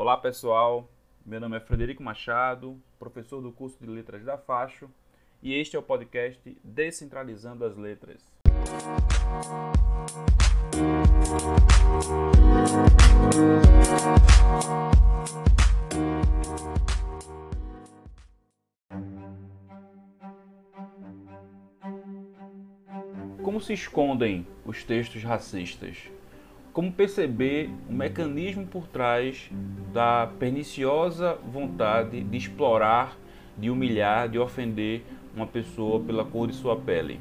Olá pessoal, meu nome é Frederico Machado, professor do curso de Letras da Facho, e este é o podcast Descentralizando as Letras. Como se escondem os textos racistas? Como perceber o mecanismo por trás da perniciosa vontade de explorar, de humilhar, de ofender uma pessoa pela cor de sua pele?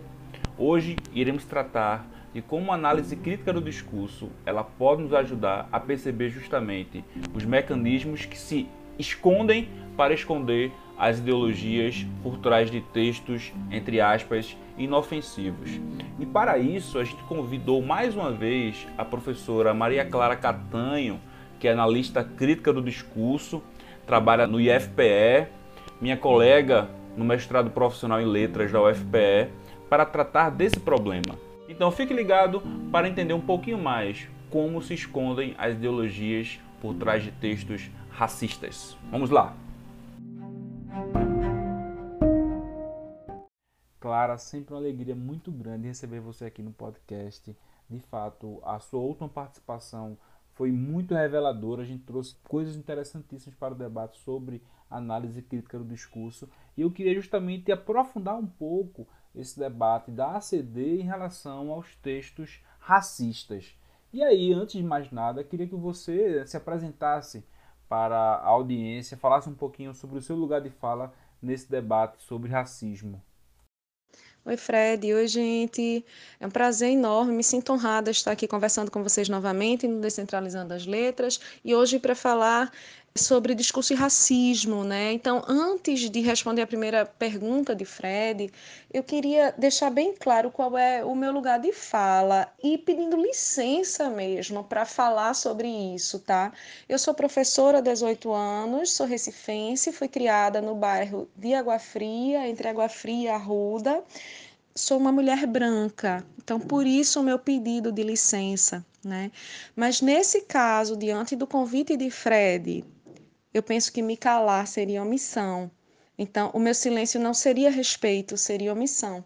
Hoje iremos tratar de como a análise crítica do discurso ela pode nos ajudar a perceber justamente os mecanismos que se escondem para esconder as ideologias por trás de textos, entre aspas, inofensivos. E para isso, a gente convidou mais uma vez a professora Maria Clara Catanho, que é analista crítica do discurso, trabalha no IFPE, minha colega no mestrado profissional em letras da UFPE, para tratar desse problema. Então fique ligado para entender um pouquinho mais como se escondem as ideologias por trás de textos racistas. Vamos lá! Clara, sempre uma alegria muito grande receber você aqui no podcast. De fato, a sua última participação foi muito reveladora. A gente trouxe coisas interessantíssimas para o debate sobre análise crítica do discurso. E eu queria justamente aprofundar um pouco esse debate da ACD em relação aos textos racistas. E aí, antes de mais nada, queria que você se apresentasse para a audiência, falasse um pouquinho sobre o seu lugar de fala nesse debate sobre racismo. Oi, Fred. Oi, gente. É um prazer enorme. Me sinto honrada estar aqui conversando com vocês novamente no Descentralizando as Letras e hoje para falar sobre discurso e racismo, né? Então, antes de responder a primeira pergunta de Fred, eu queria deixar bem claro qual é o meu lugar de fala e pedindo licença mesmo para falar sobre isso, tá? Eu sou professora há 18 anos, sou recifense, fui criada no bairro de Água Fria, entre Água Fria e Arruda. Sou uma mulher branca, então por isso o meu pedido de licença, né? Mas nesse caso, diante do convite de Fred eu penso que me calar seria omissão. Então, o meu silêncio não seria respeito, seria omissão.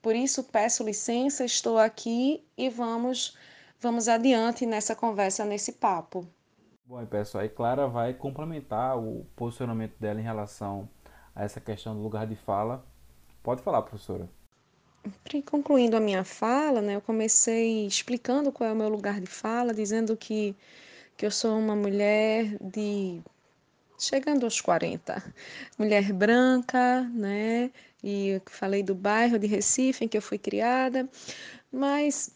Por isso, peço licença, estou aqui e vamos vamos adiante nessa conversa, nesse papo. Bom, pessoal, aí Clara vai complementar o posicionamento dela em relação a essa questão do lugar de fala. Pode falar, professora. Concluindo a minha fala, né, eu comecei explicando qual é o meu lugar de fala, dizendo que, que eu sou uma mulher de chegando aos 40. Mulher branca, né? E falei do bairro de Recife em que eu fui criada, mas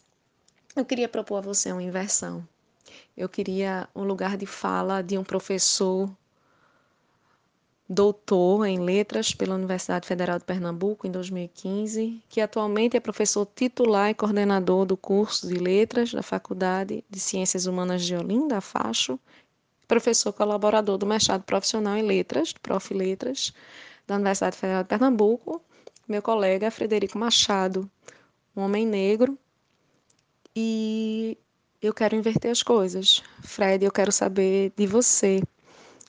eu queria propor a você uma inversão. Eu queria um lugar de fala de um professor doutor em letras pela Universidade Federal de Pernambuco em 2015, que atualmente é professor titular e coordenador do curso de letras da Faculdade de Ciências Humanas de Olinda, FACHO, professor colaborador do mestrado profissional em letras, Prof. Letras, da Universidade Federal de Pernambuco, meu colega Frederico Machado, um homem negro, e eu quero inverter as coisas. Fred, eu quero saber de você.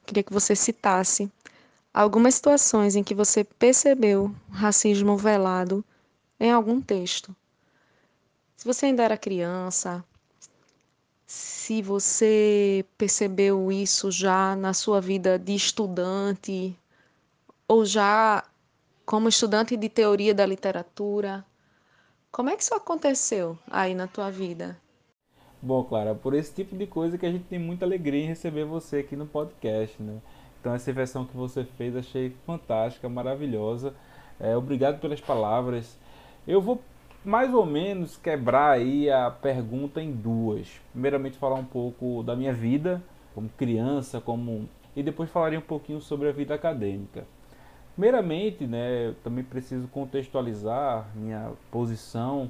Queria que você citasse algumas situações em que você percebeu racismo velado em algum texto. Se você ainda era criança, se você percebeu isso já na sua vida de estudante ou já como estudante de teoria da literatura. Como é que isso aconteceu aí na tua vida? Bom, Clara, por esse tipo de coisa que a gente tem muita alegria em receber você aqui no podcast, né? Então essa versão que você fez achei fantástica, maravilhosa. É, obrigado pelas palavras. Eu vou mais ou menos quebrar aí a pergunta em duas. Primeiramente falar um pouco da minha vida como criança, como e depois falaria um pouquinho sobre a vida acadêmica. Primeiramente, né, eu também preciso contextualizar minha posição,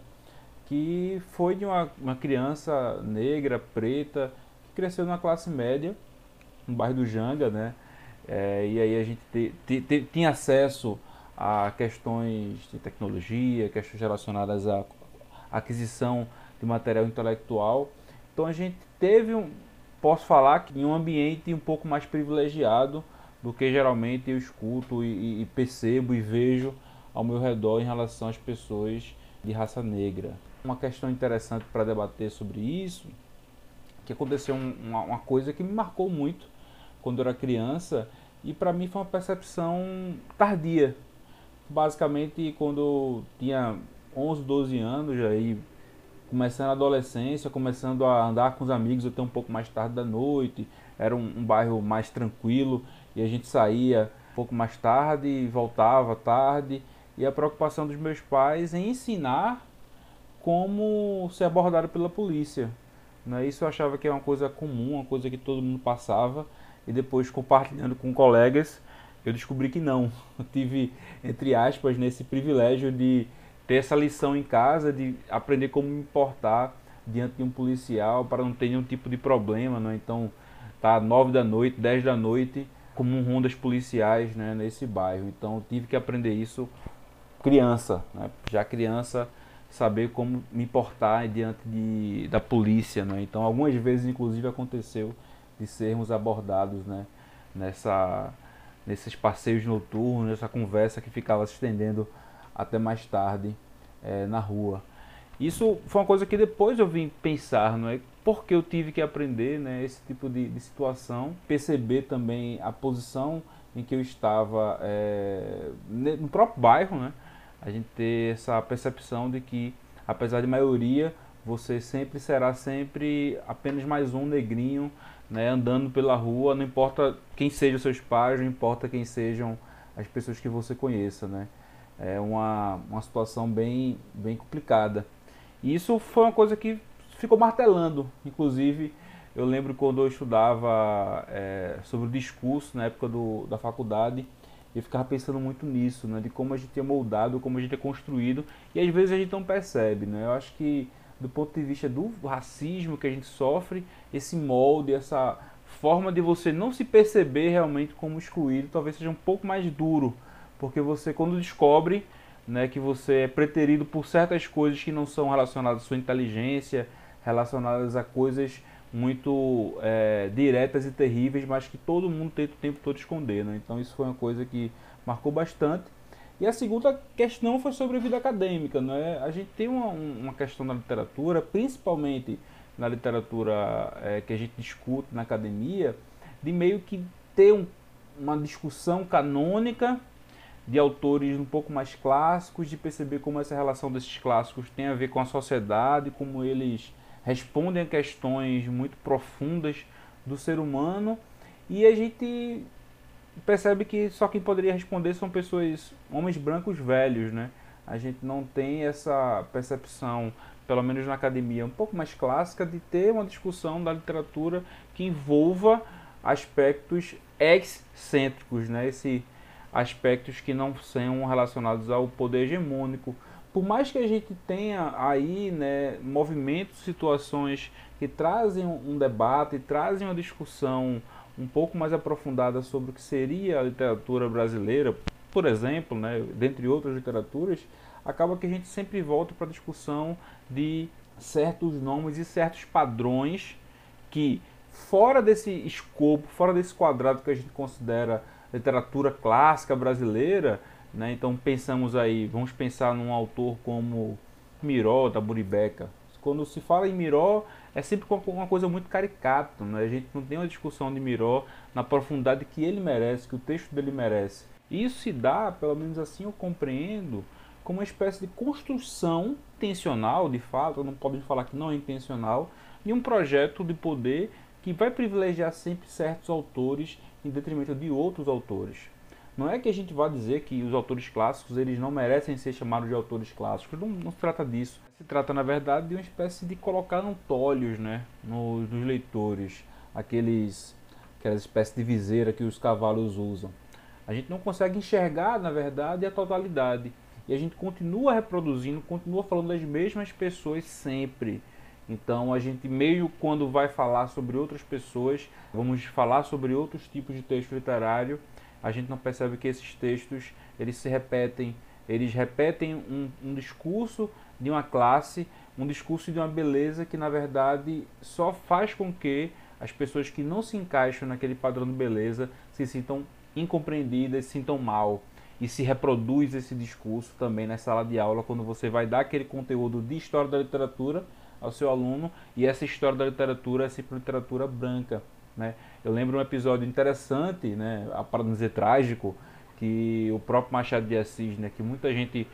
que foi de uma, uma criança negra, preta, que cresceu na classe média, no bairro do Janga, né? É, e aí a gente te, te, te, tinha acesso a questões de tecnologia, questões relacionadas à aquisição de material intelectual. Então a gente teve um, posso falar que em um ambiente um pouco mais privilegiado do que geralmente eu escuto e, e percebo e vejo ao meu redor em relação às pessoas de raça negra. Uma questão interessante para debater sobre isso, que aconteceu uma, uma coisa que me marcou muito quando eu era criança e para mim foi uma percepção tardia. Basicamente quando eu tinha 11, 12 anos, aí começando a adolescência, começando a andar com os amigos até um pouco mais tarde da noite, era um, um bairro mais tranquilo e a gente saía um pouco mais tarde e voltava tarde. E a preocupação dos meus pais em ensinar como ser abordado pela polícia. Né? Isso eu achava que é uma coisa comum, uma coisa que todo mundo passava. E depois, compartilhando com colegas, eu descobri que não. Eu tive, entre aspas, nesse privilégio de ter essa lição em casa, de aprender como me portar diante de um policial para não ter nenhum tipo de problema. Né? Então, tá nove da noite, dez da noite, como um rondas policiais né, nesse bairro. Então, tive que aprender isso criança, né? já criança saber como me portar diante de, da polícia, né? Então algumas vezes inclusive aconteceu de sermos abordados, né? Nessa nesses passeios noturnos, nessa conversa que ficava se estendendo até mais tarde é, na rua. Isso foi uma coisa que depois eu vim pensar, não é? Porque eu tive que aprender, né? Esse tipo de, de situação, perceber também a posição em que eu estava é, no próprio bairro, né? a gente ter essa percepção de que, apesar de maioria, você sempre será sempre apenas mais um negrinho né, andando pela rua, não importa quem sejam seus pais, não importa quem sejam as pessoas que você conheça. Né? É uma, uma situação bem, bem complicada. E isso foi uma coisa que ficou martelando. Inclusive, eu lembro quando eu estudava é, sobre o discurso na época do, da faculdade, eu ficava pensando muito nisso, né? De como a gente é moldado, como a gente é construído. E às vezes a gente não percebe, né? Eu acho que do ponto de vista do racismo que a gente sofre, esse molde, essa forma de você não se perceber realmente como excluído, talvez seja um pouco mais duro. Porque você, quando descobre né, que você é preterido por certas coisas que não são relacionadas à sua inteligência, relacionadas a coisas muito é, diretas e terríveis, mas que todo mundo tenta o tempo todo esconder. Né? Então isso foi uma coisa que marcou bastante. E a segunda questão foi sobre a vida acadêmica. Né? A gente tem uma, uma questão na literatura, principalmente na literatura é, que a gente discute na academia, de meio que ter um, uma discussão canônica de autores um pouco mais clássicos, de perceber como essa relação desses clássicos tem a ver com a sociedade, como eles respondem a questões muito profundas do ser humano e a gente percebe que só quem poderia responder são pessoas, homens brancos velhos, né? A gente não tem essa percepção, pelo menos na academia, um pouco mais clássica, de ter uma discussão da literatura que envolva aspectos excêntricos, né? Esse aspectos que não são relacionados ao poder hegemônico, por mais que a gente tenha aí né, movimentos, situações que trazem um debate, trazem uma discussão um pouco mais aprofundada sobre o que seria a literatura brasileira, por exemplo, né, dentre outras literaturas, acaba que a gente sempre volta para a discussão de certos nomes e certos padrões que, fora desse escopo, fora desse quadrado que a gente considera literatura clássica brasileira, né? Então pensamos aí, vamos pensar num autor como Miró, da Buribeca. Quando se fala em Miró, é sempre uma coisa muito caricata. Né? A gente não tem uma discussão de Miró na profundidade que ele merece, que o texto dele merece. E isso se dá, pelo menos assim eu compreendo, como uma espécie de construção intencional, de fato, não podemos falar que não é intencional, de um projeto de poder que vai privilegiar sempre certos autores em detrimento de outros autores. Não é que a gente vá dizer que os autores clássicos eles não merecem ser chamados de autores clássicos, não, não se trata disso. Se trata, na verdade, de uma espécie de colocar tolhos né, nos, nos leitores, aqueles, aquelas espécies de viseira que os cavalos usam. A gente não consegue enxergar, na verdade, a totalidade. E a gente continua reproduzindo, continua falando das mesmas pessoas sempre. Então a gente meio quando vai falar sobre outras pessoas, vamos falar sobre outros tipos de texto literário, a gente não percebe que esses textos eles se repetem, eles repetem um, um discurso de uma classe, um discurso de uma beleza que na verdade só faz com que as pessoas que não se encaixam naquele padrão de beleza se sintam incompreendidas, se sintam mal. E se reproduz esse discurso também na sala de aula, quando você vai dar aquele conteúdo de história da literatura ao seu aluno, e essa história da literatura é sempre literatura branca. Né? Eu lembro um episódio interessante, né, para não dizer trágico, que o próprio Machado de Assis, né, que muita gente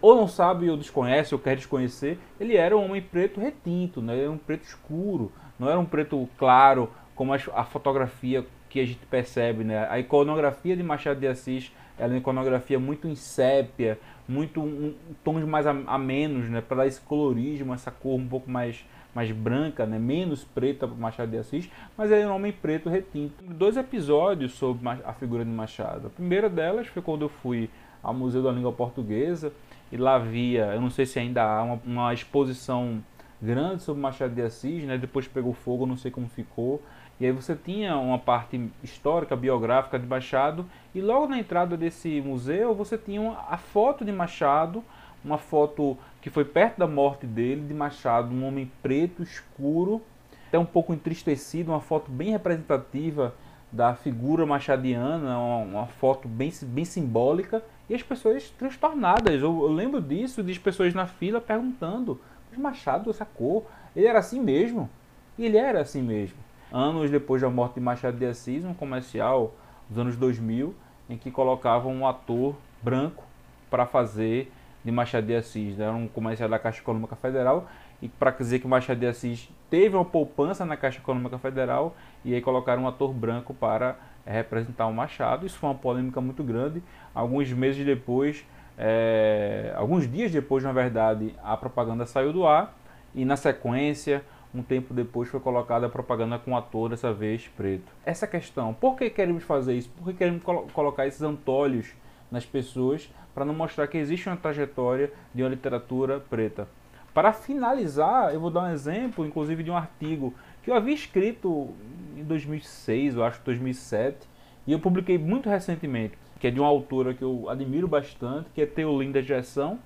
ou não sabe ou desconhece ou quer desconhecer, ele era um homem preto retinto, né? era um preto escuro, não era um preto claro como a, fotografia que a gente percebe. Né? A iconografia de Machado de Assis ela é uma iconografia muito em sépia, muito um, tons mais a, a menos, né? para dar esse colorismo, essa cor um pouco mais mais branca, né, menos preta para Machado de Assis, mas ele é um homem preto retinto. Dois episódios sobre a figura de Machado. A primeira delas foi quando eu fui ao Museu da Língua Portuguesa e lá havia, eu não sei se ainda há, uma, uma exposição grande sobre Machado de Assis, né, depois pegou fogo, não sei como ficou. E aí você tinha uma parte histórica, biográfica de Machado, e logo na entrada desse museu você tinha a foto de Machado, uma foto que foi perto da morte dele, de Machado, um homem preto, escuro, até um pouco entristecido, uma foto bem representativa da figura machadiana, uma, uma foto bem, bem simbólica, e as pessoas transtornadas. Eu, eu lembro disso, de pessoas na fila perguntando, mas Machado, essa cor, ele era assim mesmo? E ele era assim mesmo. Anos depois da morte de Machado de Assis, um comercial dos anos 2000, em que colocavam um ator branco para fazer de Machado de Assis. Né? Era um comercial da Caixa Econômica Federal e para dizer que Machado de Assis teve uma poupança na Caixa Econômica Federal e aí colocaram um ator branco para é, representar o Machado. Isso foi uma polêmica muito grande. Alguns meses depois, é, alguns dias depois, na verdade, a propaganda saiu do ar e na sequência, um tempo depois, foi colocada a propaganda com um ator dessa vez preto. Essa questão, por que queremos fazer isso? Por que queremos colo colocar esses antolhos nas pessoas para não mostrar que existe uma trajetória de uma literatura preta. Para finalizar, eu vou dar um exemplo, inclusive, de um artigo que eu havia escrito em 2006, eu acho 2007, e eu publiquei muito recentemente, que é de uma autora que eu admiro bastante, que é Teolinda Gerson,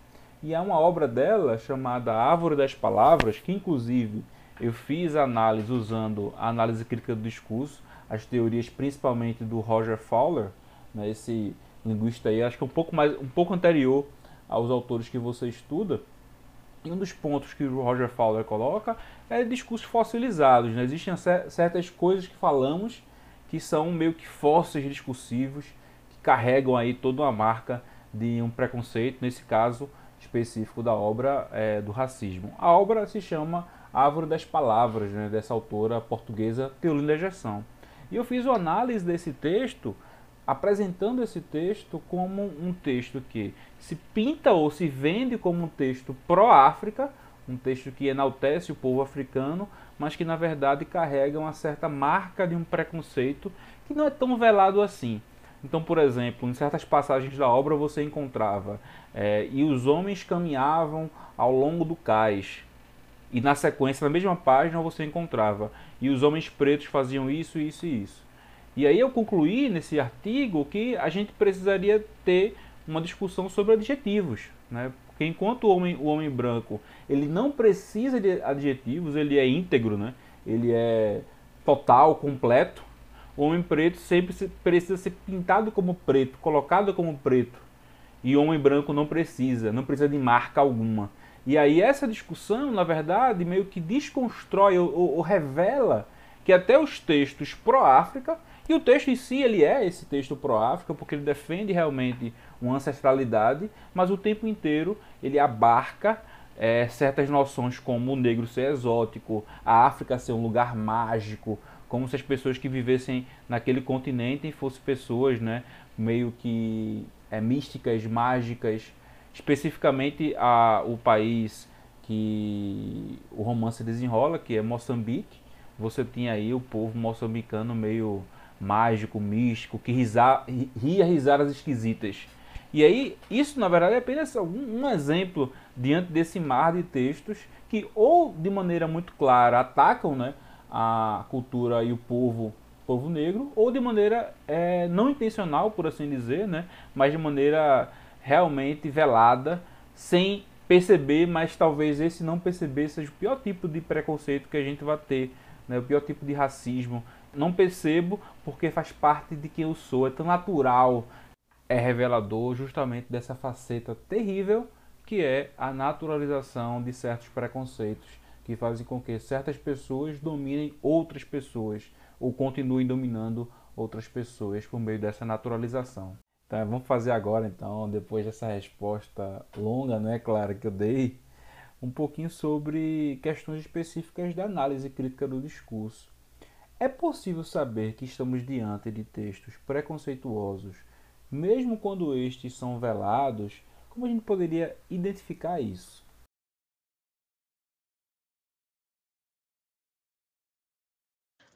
e é uma obra dela chamada Árvore das Palavras, que inclusive eu fiz análise usando a análise crítica do discurso, as teorias principalmente do Roger Fowler, né, esse linguista aí, acho que é um pouco mais um pouco anterior aos autores que você estuda. E um dos pontos que o Roger Fowler coloca é discursos fossilizados. Né? Existem certas coisas que falamos que são meio que fósseis discursivos que carregam aí toda uma marca de um preconceito, nesse caso específico da obra é, do racismo. A obra se chama Árvore das Palavras, né, dessa autora portuguesa Teolinda Gerson. E eu fiz uma análise desse texto apresentando esse texto como um texto que se pinta ou se vende como um texto pró-África, um texto que enaltece o povo africano, mas que na verdade carrega uma certa marca de um preconceito que não é tão velado assim. Então, por exemplo, em certas passagens da obra você encontrava é, e os homens caminhavam ao longo do cais. E na sequência, na mesma página, você encontrava e os homens pretos faziam isso, isso e isso. E aí eu concluí nesse artigo que a gente precisaria ter uma discussão sobre adjetivos, né? Porque enquanto o homem, o homem branco ele não precisa de adjetivos, ele é íntegro, né? Ele é total, completo. O homem preto sempre precisa ser pintado como preto, colocado como preto. E o homem branco não precisa, não precisa de marca alguma. E aí essa discussão, na verdade, meio que desconstrói ou, ou, ou revela que até os textos pró-África e o texto em si, ele é esse texto pró-África, porque ele defende realmente uma ancestralidade, mas o tempo inteiro ele abarca é, certas noções como o negro ser exótico, a África ser um lugar mágico, como se as pessoas que vivessem naquele continente fossem pessoas né, meio que é, místicas, mágicas. Especificamente a, o país que o romance desenrola, que é Moçambique, você tinha aí o povo moçambicano meio mágico, místico, que risa, ria risadas esquisitas. E aí, isso na verdade é apenas um, um exemplo diante desse mar de textos que ou de maneira muito clara atacam né, a cultura e o povo, povo negro, ou de maneira é, não intencional, por assim dizer, né, mas de maneira realmente velada, sem perceber, mas talvez esse não perceber seja o pior tipo de preconceito que a gente vai ter né, o pior tipo de racismo. Não percebo porque faz parte de quem eu sou, é tão natural. É revelador justamente dessa faceta terrível que é a naturalização de certos preconceitos que fazem com que certas pessoas dominem outras pessoas ou continuem dominando outras pessoas por meio dessa naturalização. Então, vamos fazer agora, então, depois dessa resposta longa, não é claro que eu dei, um pouquinho sobre questões específicas da análise crítica do discurso. É possível saber que estamos diante de textos preconceituosos, mesmo quando estes são velados? Como a gente poderia identificar isso?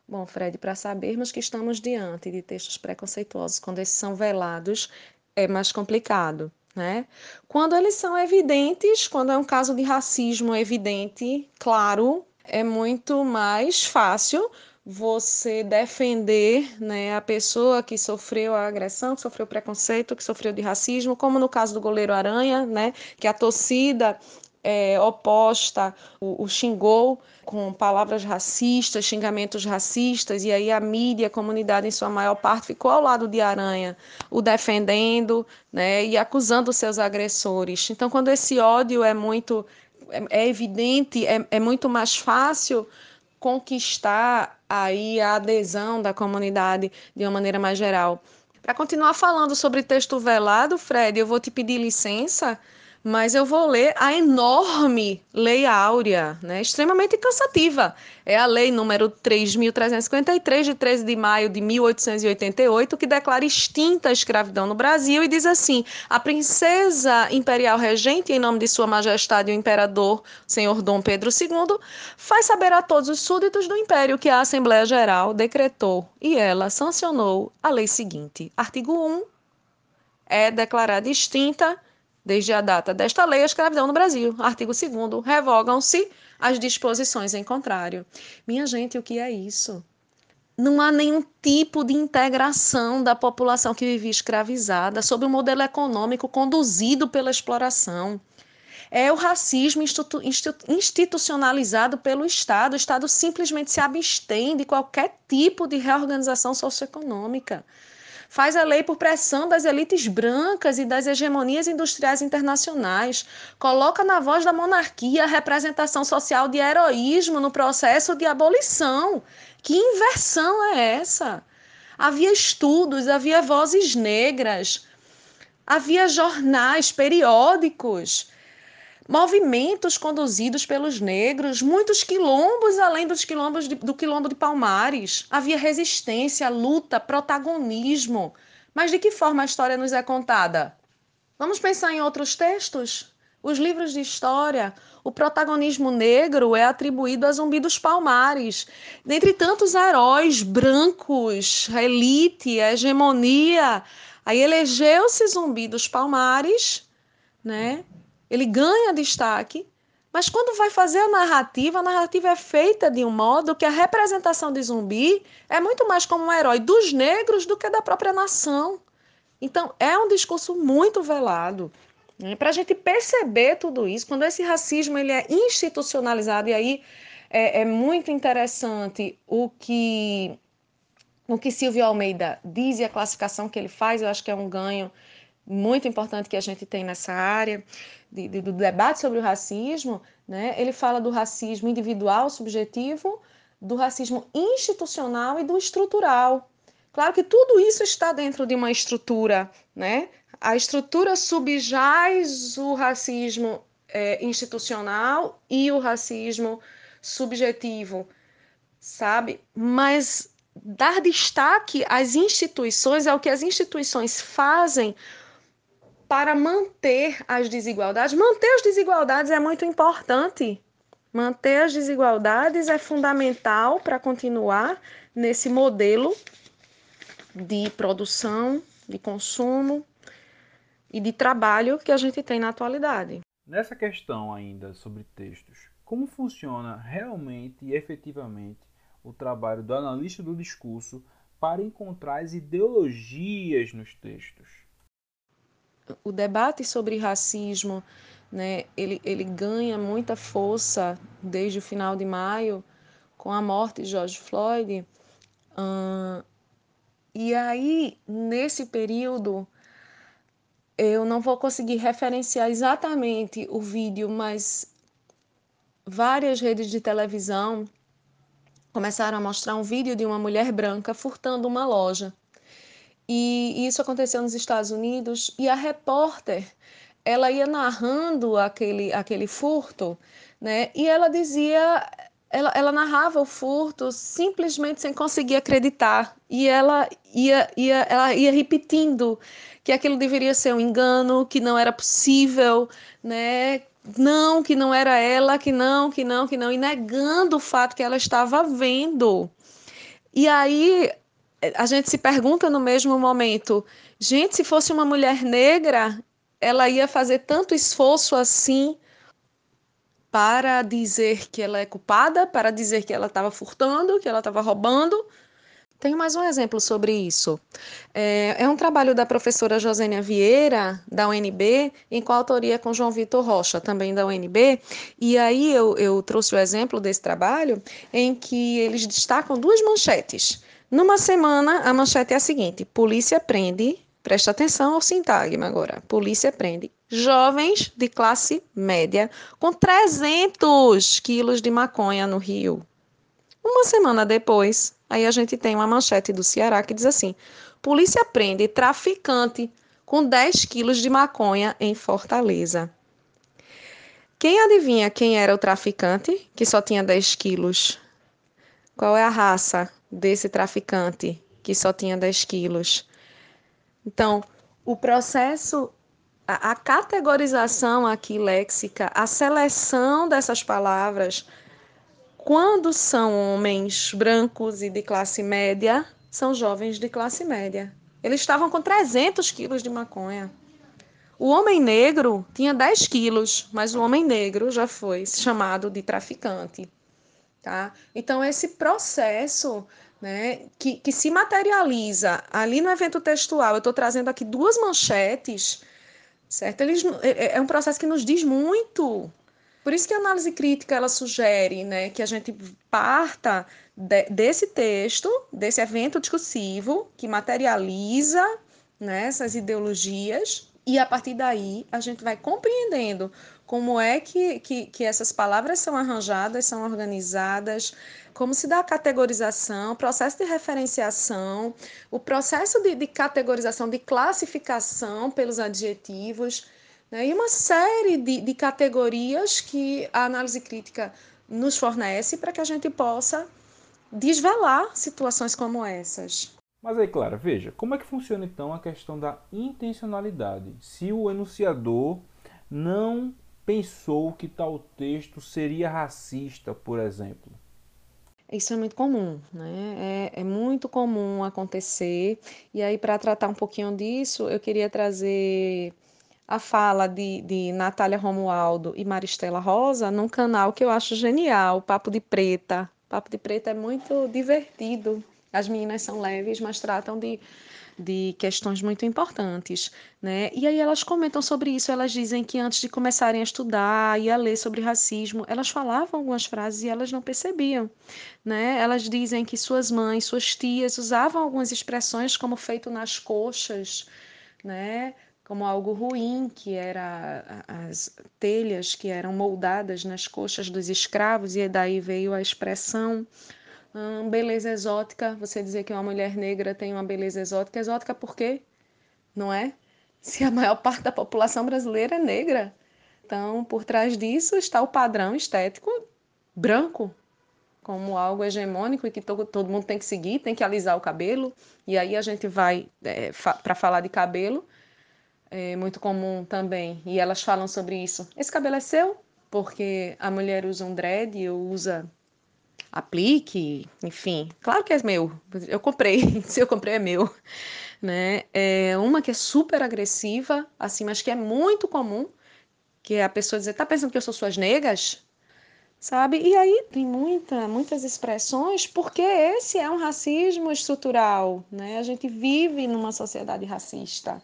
Bom, Fred, para sabermos que estamos diante de textos preconceituosos, quando esses são velados, é mais complicado, né? Quando eles são evidentes, quando é um caso de racismo evidente, claro, é muito mais fácil você defender né, a pessoa que sofreu a agressão, que sofreu preconceito, que sofreu de racismo, como no caso do goleiro Aranha, né, que a torcida é, oposta o, o, xingou com palavras racistas, xingamentos racistas, e aí a mídia, a comunidade, em sua maior parte, ficou ao lado de Aranha, o defendendo né, e acusando seus agressores. Então, quando esse ódio é muito é, é evidente, é, é muito mais fácil conquistar aí a adesão da comunidade de uma maneira mais geral. Para continuar falando sobre texto velado, Fred, eu vou te pedir licença mas eu vou ler a enorme Lei Áurea, né, extremamente cansativa. É a lei número 3.353, de 13 de maio de 1888, que declara extinta a escravidão no Brasil e diz assim: a princesa imperial regente, em nome de Sua Majestade o Imperador, senhor Dom Pedro II, faz saber a todos os súditos do Império que a Assembleia Geral decretou e ela sancionou a lei seguinte. Artigo 1 é declarada extinta Desde a data desta lei, a escravidão no Brasil. Artigo 2 revogam-se as disposições em contrário. Minha gente, o que é isso? Não há nenhum tipo de integração da população que vivia escravizada sob o um modelo econômico conduzido pela exploração. É o racismo institu institucionalizado pelo Estado. O Estado simplesmente se abstém de qualquer tipo de reorganização socioeconômica faz a lei por pressão das elites brancas e das hegemonias industriais internacionais, coloca na voz da monarquia a representação social de heroísmo no processo de abolição. Que inversão é essa? Havia estudos, havia vozes negras, havia jornais, periódicos movimentos conduzidos pelos negros, muitos quilombos além dos quilombos de, do quilombo de Palmares. Havia resistência, luta, protagonismo. Mas de que forma a história nos é contada? Vamos pensar em outros textos? Os livros de história, o protagonismo negro é atribuído a Zumbi dos Palmares. Dentre tantos heróis brancos, a elite, a hegemonia, aí elegeu-se Zumbi dos Palmares, né? Ele ganha destaque, mas quando vai fazer a narrativa, a narrativa é feita de um modo que a representação de zumbi é muito mais como um herói dos negros do que da própria nação. Então, é um discurso muito velado. Né? Para a gente perceber tudo isso, quando esse racismo ele é institucionalizado, e aí é, é muito interessante o que, o que Silvio Almeida diz e a classificação que ele faz, eu acho que é um ganho muito importante que a gente tem nessa área de, de, do debate sobre o racismo, né? ele fala do racismo individual, subjetivo, do racismo institucional e do estrutural. Claro que tudo isso está dentro de uma estrutura, né? A estrutura subjaz o racismo é, institucional e o racismo subjetivo, sabe? Mas dar destaque às instituições é o que as instituições fazem para manter as desigualdades. Manter as desigualdades é muito importante. Manter as desigualdades é fundamental para continuar nesse modelo de produção, de consumo e de trabalho que a gente tem na atualidade. Nessa questão ainda sobre textos, como funciona realmente e efetivamente o trabalho do analista do discurso para encontrar as ideologias nos textos? O debate sobre racismo, né, ele, ele ganha muita força desde o final de maio, com a morte de George Floyd. e aí, nesse período, eu não vou conseguir referenciar exatamente o vídeo, mas várias redes de televisão começaram a mostrar um vídeo de uma mulher branca furtando uma loja. E isso aconteceu nos Estados Unidos e a repórter, ela ia narrando aquele aquele furto, né? E ela dizia ela, ela narrava o furto simplesmente sem conseguir acreditar. E ela ia, ia, ela ia repetindo que aquilo deveria ser um engano, que não era possível, né? Não, que não era ela, que não, que não, que não, e negando o fato que ela estava vendo. E aí a gente se pergunta no mesmo momento, gente, se fosse uma mulher negra, ela ia fazer tanto esforço assim para dizer que ela é culpada, para dizer que ela estava furtando, que ela estava roubando. Tenho mais um exemplo sobre isso. É, é, um trabalho da professora Josênia Vieira, da UNB, em coautoria com João Vitor Rocha, também da UNB. E aí eu, eu trouxe o exemplo desse trabalho em que eles destacam duas manchetes. Numa semana, a manchete é a seguinte: polícia prende, presta atenção ao sintagma agora. Polícia prende jovens de classe média com 300 quilos de maconha no Rio. Uma semana depois, aí a gente tem uma manchete do Ceará que diz assim: polícia prende traficante com 10 quilos de maconha em Fortaleza. Quem adivinha quem era o traficante que só tinha 10 quilos? Qual é a raça desse traficante que só tinha 10 quilos? Então, o processo a, a categorização aqui léxica, a seleção dessas palavras, quando são homens brancos e de classe média, são jovens de classe média. Eles estavam com 300 quilos de maconha. O homem negro tinha 10 quilos, mas o homem negro já foi chamado de traficante. Tá? Então, esse processo né, que, que se materializa ali no evento textual, eu estou trazendo aqui duas manchetes certo? Eles, é, é, é um processo que nos diz muito. Por isso que a análise crítica ela sugere né, que a gente parta de, desse texto, desse evento discursivo, que materializa né, essas ideologias, e a partir daí a gente vai compreendendo como é que, que, que essas palavras são arranjadas, são organizadas, como se dá a categorização, o processo de referenciação, o processo de, de categorização, de classificação pelos adjetivos, né? e uma série de, de categorias que a análise crítica nos fornece para que a gente possa desvelar situações como essas. Mas aí, Clara, veja, como é que funciona então a questão da intencionalidade? Se o enunciador não pensou que tal texto seria racista, por exemplo. Isso é muito comum, né? É, é muito comum acontecer. E aí, para tratar um pouquinho disso, eu queria trazer a fala de, de Natália Romualdo e Maristela Rosa num canal que eu acho genial, Papo de Preta. Papo de Preta é muito divertido. As meninas são leves, mas tratam de de questões muito importantes, né? E aí elas comentam sobre isso, elas dizem que antes de começarem a estudar e a ler sobre racismo, elas falavam algumas frases e elas não percebiam, né? Elas dizem que suas mães, suas tias usavam algumas expressões como feito nas coxas, né? Como algo ruim, que era as telhas que eram moldadas nas coxas dos escravos, e daí veio a expressão Hum, beleza exótica, você dizer que uma mulher negra tem uma beleza exótica. Exótica por quê? Não é? Se a maior parte da população brasileira é negra. Então, por trás disso está o padrão estético branco, como algo hegemônico e que todo, todo mundo tem que seguir, tem que alisar o cabelo. E aí a gente vai é, fa para falar de cabelo, é muito comum também, e elas falam sobre isso. Esse cabelo é seu? Porque a mulher usa um dread ou usa aplique, enfim. Claro que é meu, eu comprei, se eu comprei é meu. Né? É uma que é super agressiva, assim, mas que é muito comum, que é a pessoa dizer, tá pensando que eu sou suas negas? Sabe? E aí tem muita, muitas expressões, porque esse é um racismo estrutural, né? A gente vive numa sociedade racista.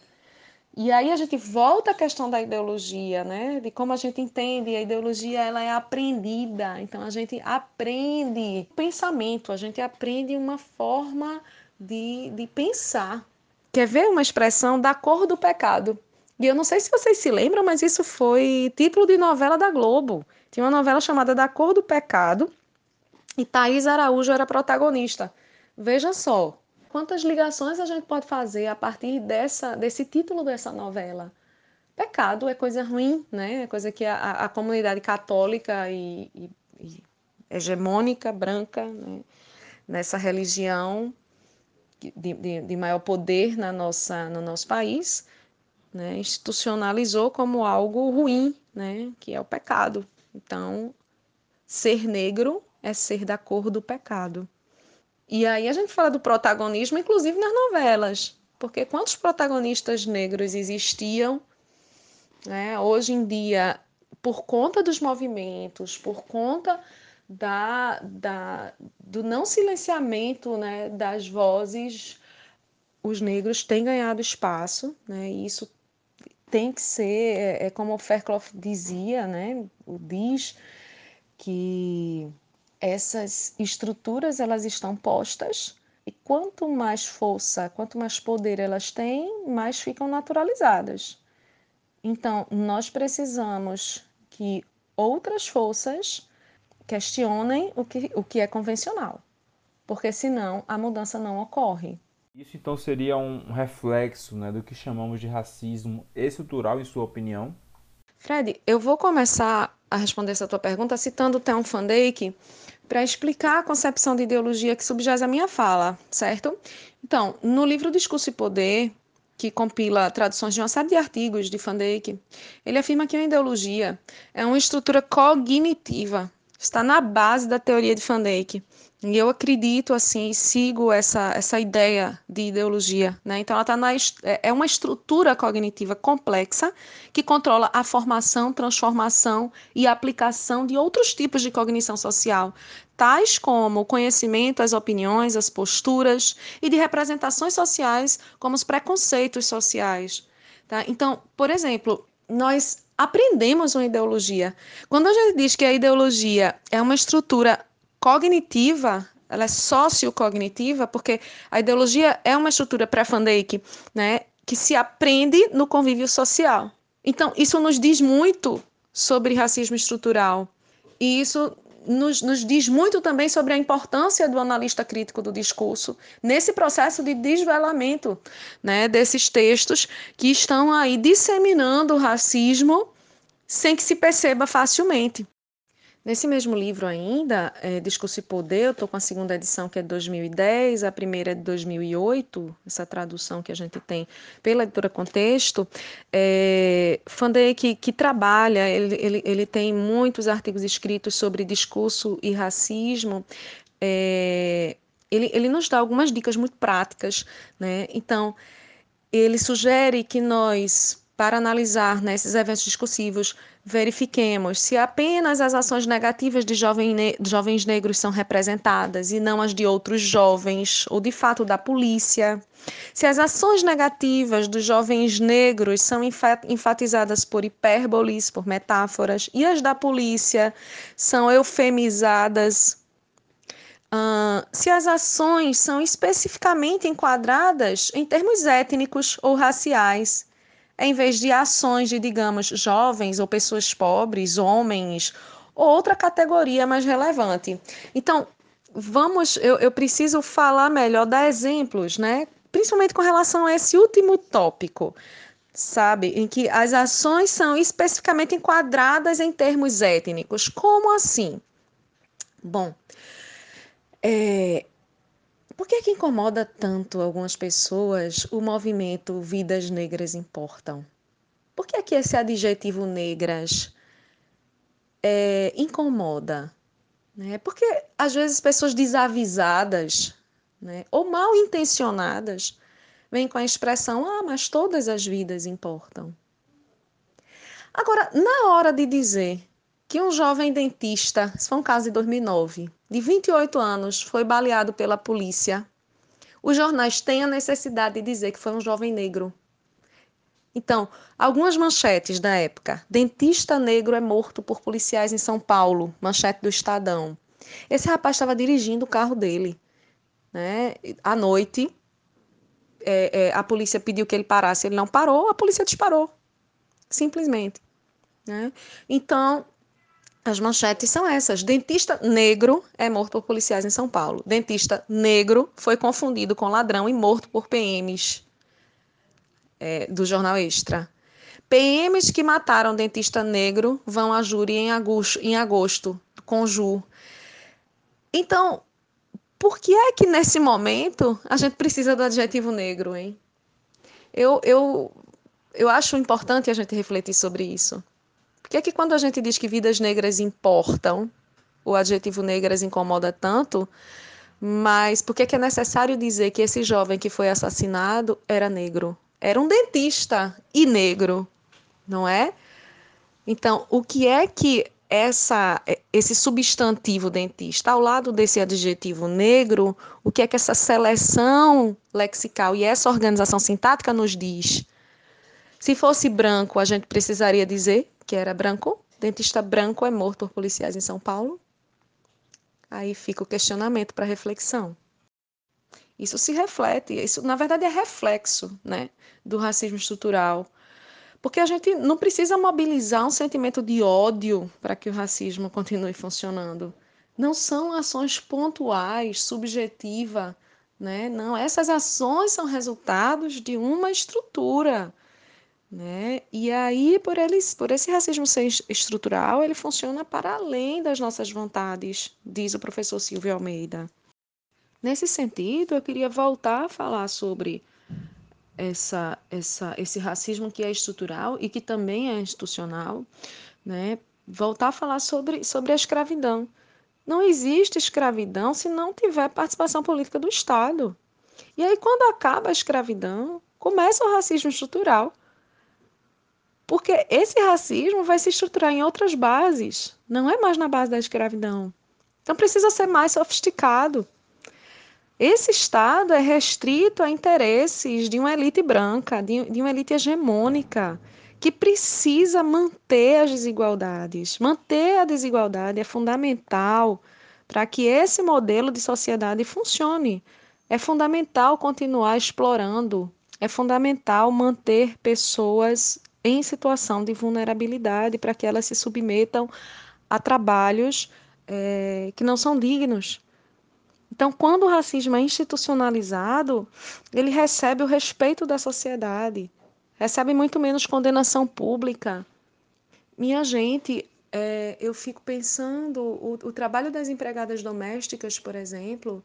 E aí a gente volta à questão da ideologia, né? De como a gente entende a ideologia, ela é aprendida. Então a gente aprende pensamento, a gente aprende uma forma de, de pensar. Quer ver uma expressão da cor do pecado? E eu não sei se vocês se lembram, mas isso foi título de novela da Globo. Tinha uma novela chamada Da Cor do Pecado e Thaís Araújo era protagonista. Veja só, quantas ligações a gente pode fazer a partir dessa, desse título dessa novela. Pecado é coisa ruim, né? É coisa que a, a comunidade católica e, e, e hegemônica, branca, né? nessa religião de, de, de, maior poder na nossa, no nosso país, né? institucionalizou como algo ruim, né? que é o pecado. Então, ser negro é ser da cor do pecado. E aí a gente fala do protagonismo, inclusive nas novelas, porque quantos protagonistas negros existiam? Né? Hoje em dia, por conta dos movimentos, por conta da, da, do não silenciamento né, das vozes, os negros têm ganhado espaço, né? E isso tem que ser, é, é como o Fairclough dizia, né? Diz que essas estruturas elas estão postas e quanto mais força, quanto mais poder elas têm, mais ficam naturalizadas. Então, nós precisamos que outras forças questionem o que, o que é convencional, porque senão a mudança não ocorre. Isso então seria um reflexo né, do que chamamos de racismo estrutural, em sua opinião? Fred, eu vou começar a responder essa tua pergunta citando o Theon Van Dijk, para explicar a concepção de ideologia que subjaz a minha fala, certo? Então, no livro Discurso e Poder, que compila traduções de uma série de artigos de Van Dijk, ele afirma que a ideologia é uma estrutura cognitiva, está na base da teoria de Van Dijk, e eu acredito, assim, sigo essa, essa ideia de ideologia. Né? Então, ela tá na, é, é uma estrutura cognitiva complexa que controla a formação, transformação e aplicação de outros tipos de cognição social, tais como o conhecimento, as opiniões, as posturas e de representações sociais, como os preconceitos sociais. Tá? Então, por exemplo, nós aprendemos uma ideologia. Quando a gente diz que a ideologia é uma estrutura cognitiva, ela é sociocognitiva, porque a ideologia é uma estrutura pré-Van Dijk, né, que se aprende no convívio social. Então, isso nos diz muito sobre racismo estrutural. E isso nos, nos, diz muito também sobre a importância do analista crítico do discurso nesse processo de desvelamento né, desses textos que estão aí disseminando o racismo sem que se perceba facilmente. Nesse mesmo livro ainda, é, Discurso e Poder, eu estou com a segunda edição que é de 2010, a primeira é de 2008, essa tradução que a gente tem pela editora Contexto. É, Fandey que, que trabalha, ele, ele, ele tem muitos artigos escritos sobre discurso e racismo, é, ele, ele nos dá algumas dicas muito práticas, né? Então, ele sugere que nós para analisar nesses né, eventos discursivos, verifiquemos se apenas as ações negativas de, jovem ne jovens negros são representadas e não as de outros jovens, ou de fato da polícia. Se as ações negativas dos jovens negros são enfatizadas por hipérboles, por metáforas, e as da polícia são eufemizadas Uh, se as ações são especificamente enquadradas em termos étnicos ou raciais, em vez de ações de, digamos, jovens ou pessoas pobres, homens, ou outra categoria mais relevante. Então, vamos, eu, eu preciso falar melhor, dar exemplos, né? Principalmente com relação a esse último tópico, sabe? Em que as ações são especificamente enquadradas em termos étnicos. Como assim? Bom, é, por que, é que incomoda tanto algumas pessoas o movimento Vidas Negras Importam? Por que, é que esse adjetivo negras é, incomoda? Né? Porque às vezes pessoas desavisadas né, ou mal intencionadas vêm com a expressão: ah, mas todas as vidas importam. Agora, na hora de dizer que um jovem dentista, isso foi um caso de 2009, de 28 anos, foi baleado pela polícia. Os jornais têm a necessidade de dizer que foi um jovem negro. Então, algumas manchetes da época. Dentista negro é morto por policiais em São Paulo. Manchete do Estadão. Esse rapaz estava dirigindo o carro dele. Né? À noite, é, é, a polícia pediu que ele parasse. Ele não parou, a polícia disparou. Simplesmente. Né? Então, as manchetes são essas. Dentista negro é morto por policiais em São Paulo. Dentista negro foi confundido com ladrão e morto por PMs é, do Jornal Extra. PMs que mataram dentista negro vão a júri em agosto, em agosto com Ju. Então, por que é que nesse momento a gente precisa do adjetivo negro, hein? Eu, eu, eu acho importante a gente refletir sobre isso. Que é que quando a gente diz que vidas negras importam, o adjetivo negras incomoda tanto, mas por que é, que é necessário dizer que esse jovem que foi assassinado era negro? era um dentista e negro, não é? Então, o que é que essa, esse substantivo dentista, ao lado desse adjetivo negro, o que é que essa seleção lexical e essa organização sintática nos diz? Se fosse branco, a gente precisaria dizer que era branco. Dentista branco é morto por policiais em São Paulo. Aí fica o questionamento para reflexão. Isso se reflete, isso na verdade é reflexo né, do racismo estrutural. Porque a gente não precisa mobilizar um sentimento de ódio para que o racismo continue funcionando. Não são ações pontuais, subjetivas, né? Não, essas ações são resultados de uma estrutura, né? E aí, por, eles, por esse racismo estrutural, ele funciona para além das nossas vontades, diz o professor Silvio Almeida. Nesse sentido, eu queria voltar a falar sobre essa, essa, esse racismo que é estrutural e que também é institucional, né? voltar a falar sobre, sobre a escravidão. Não existe escravidão se não tiver participação política do Estado. E aí, quando acaba a escravidão, começa o racismo estrutural. Porque esse racismo vai se estruturar em outras bases, não é mais na base da escravidão. Então precisa ser mais sofisticado. Esse Estado é restrito a interesses de uma elite branca, de, de uma elite hegemônica, que precisa manter as desigualdades. Manter a desigualdade é fundamental para que esse modelo de sociedade funcione. É fundamental continuar explorando, é fundamental manter pessoas em situação de vulnerabilidade para que elas se submetam a trabalhos é, que não são dignos. Então, quando o racismo é institucionalizado, ele recebe o respeito da sociedade, recebe muito menos condenação pública. Minha gente, é, eu fico pensando o, o trabalho das empregadas domésticas, por exemplo,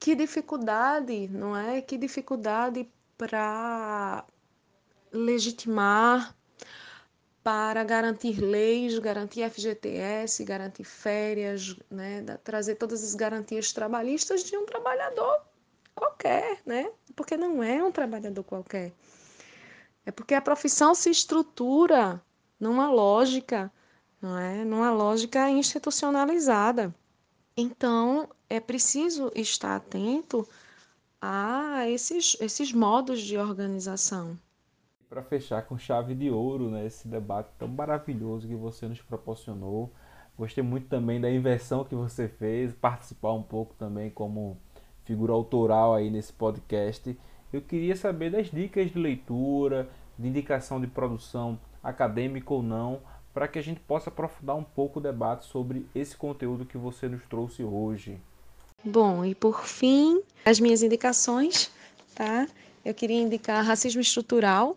que dificuldade, não é? Que dificuldade para legitimar para garantir leis, garantir FGTS, garantir férias, né, trazer todas as garantias trabalhistas de um trabalhador qualquer, né? Porque não é um trabalhador qualquer. É porque a profissão se estrutura numa lógica, não é? Numa lógica institucionalizada. Então, é preciso estar atento a esses, esses modos de organização para fechar com chave de ouro né, esse debate tão maravilhoso que você nos proporcionou. Gostei muito também da inversão que você fez, participar um pouco também como figura autoral aí nesse podcast. Eu queria saber das dicas de leitura, de indicação de produção acadêmica ou não, para que a gente possa aprofundar um pouco o debate sobre esse conteúdo que você nos trouxe hoje. Bom, e por fim, as minhas indicações, tá? Eu queria indicar Racismo Estrutural,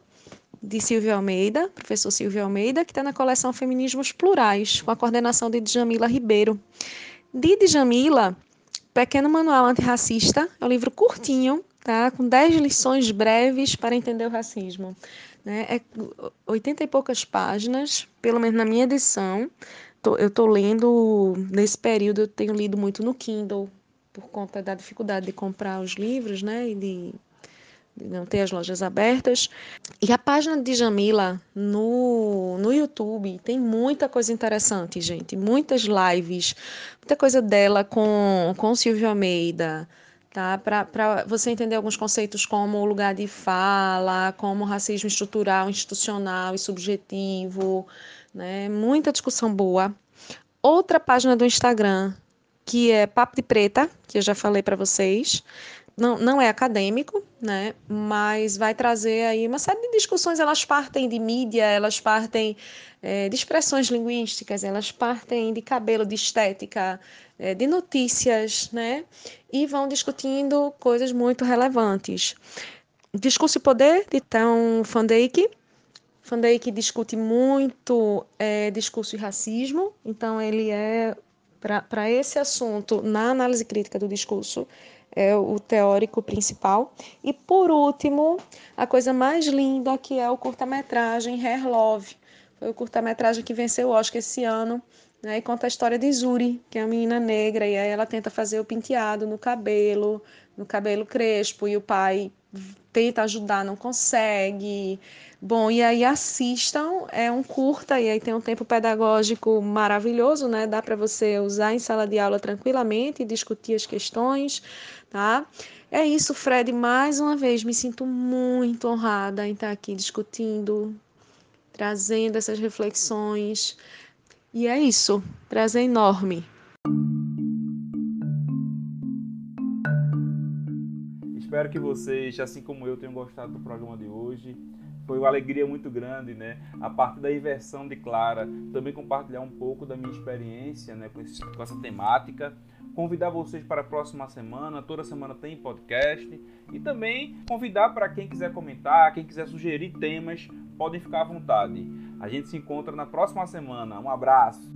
de Silvio Almeida, professor Silvio Almeida, que está na coleção Feminismos Plurais, com a coordenação de Djamila Ribeiro. De Djamila, Pequeno Manual Antirracista, é um livro curtinho, tá? com 10 lições breves para entender o racismo. Né? É 80 e poucas páginas, pelo menos na minha edição. eu estou lendo, nesse período, eu tenho lido muito no Kindle, por conta da dificuldade de comprar os livros, né, e de não ter as lojas abertas. E a página de Jamila no, no YouTube tem muita coisa interessante, gente. Muitas lives, muita coisa dela com, com Silvio Almeida, tá? Para você entender alguns conceitos como lugar de fala, como racismo estrutural, institucional e subjetivo, né? Muita discussão boa. Outra página do Instagram, que é Papo de Preta, que eu já falei para vocês. Não, não é acadêmico, né? Mas vai trazer aí uma série de discussões. Elas partem de mídia, elas partem é, de expressões linguísticas, elas partem de cabelo, de estética, é, de notícias, né? E vão discutindo coisas muito relevantes. Discurso e Poder, de Tom. Van Dyke discute muito é, discurso e racismo, então ele é, para esse assunto, na análise crítica do discurso, é o teórico principal. E, por último, a coisa mais linda, que é o curta-metragem Hair Love. Foi o curta-metragem que venceu o Oscar esse ano, né, e conta a história de Zuri, que é uma menina negra, e aí ela tenta fazer o penteado no cabelo, no cabelo crespo, e o pai tenta ajudar, não consegue. Bom, e aí assistam, é um curta, e aí tem um tempo pedagógico maravilhoso, né? Dá para você usar em sala de aula tranquilamente e discutir as questões, tá? É isso, Fred, mais uma vez me sinto muito honrada em estar aqui discutindo, trazendo essas reflexões. E é isso, prazer enorme. Espero que vocês, assim como eu, tenham gostado do programa de hoje. Foi uma alegria muito grande, né? A parte da inversão de Clara, também compartilhar um pouco da minha experiência né, com, esse, com essa temática convidar vocês para a próxima semana. Toda semana tem podcast. E também convidar para quem quiser comentar, quem quiser sugerir temas, podem ficar à vontade. A gente se encontra na próxima semana. Um abraço.